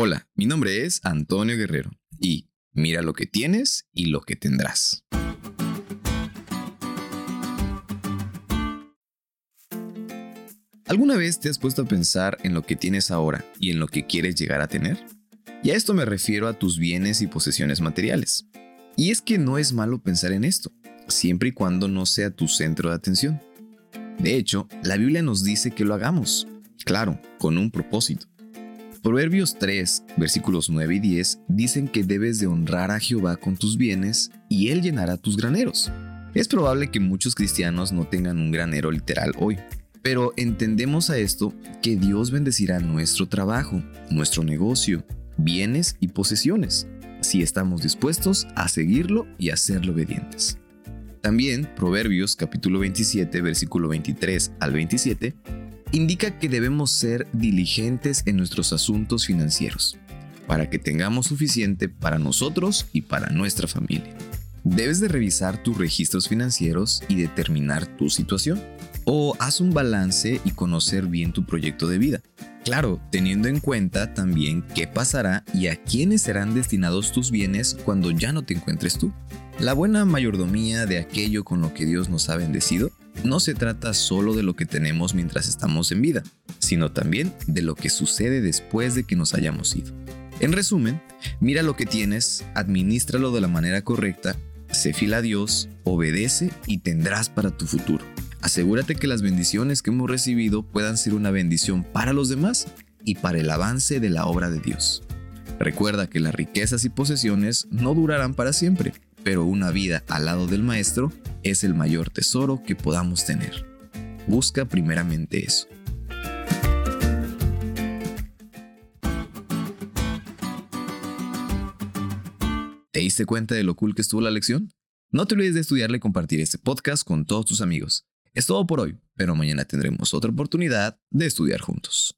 Hola, mi nombre es Antonio Guerrero y mira lo que tienes y lo que tendrás. ¿Alguna vez te has puesto a pensar en lo que tienes ahora y en lo que quieres llegar a tener? Y a esto me refiero a tus bienes y posesiones materiales. Y es que no es malo pensar en esto, siempre y cuando no sea tu centro de atención. De hecho, la Biblia nos dice que lo hagamos, claro, con un propósito. Proverbios 3, versículos 9 y 10 dicen que debes de honrar a Jehová con tus bienes y Él llenará tus graneros. Es probable que muchos cristianos no tengan un granero literal hoy, pero entendemos a esto que Dios bendecirá nuestro trabajo, nuestro negocio, bienes y posesiones, si estamos dispuestos a seguirlo y a serlo obedientes. También Proverbios capítulo 27 versículo 23 al 27 indica que debemos ser diligentes en nuestros asuntos financieros, para que tengamos suficiente para nosotros y para nuestra familia. Debes de revisar tus registros financieros y determinar tu situación. O haz un balance y conocer bien tu proyecto de vida. Claro, teniendo en cuenta también qué pasará y a quiénes serán destinados tus bienes cuando ya no te encuentres tú. La buena mayordomía de aquello con lo que Dios nos ha bendecido no se trata solo de lo que tenemos mientras estamos en vida, sino también de lo que sucede después de que nos hayamos ido. En resumen, mira lo que tienes, administralo de la manera correcta, sé fiel a Dios, obedece y tendrás para tu futuro. Asegúrate que las bendiciones que hemos recibido puedan ser una bendición para los demás y para el avance de la obra de Dios. Recuerda que las riquezas y posesiones no durarán para siempre pero una vida al lado del Maestro es el mayor tesoro que podamos tener. Busca primeramente eso. ¿Te diste cuenta de lo cool que estuvo la lección? No te olvides de estudiarle y compartir este podcast con todos tus amigos. Es todo por hoy, pero mañana tendremos otra oportunidad de estudiar juntos.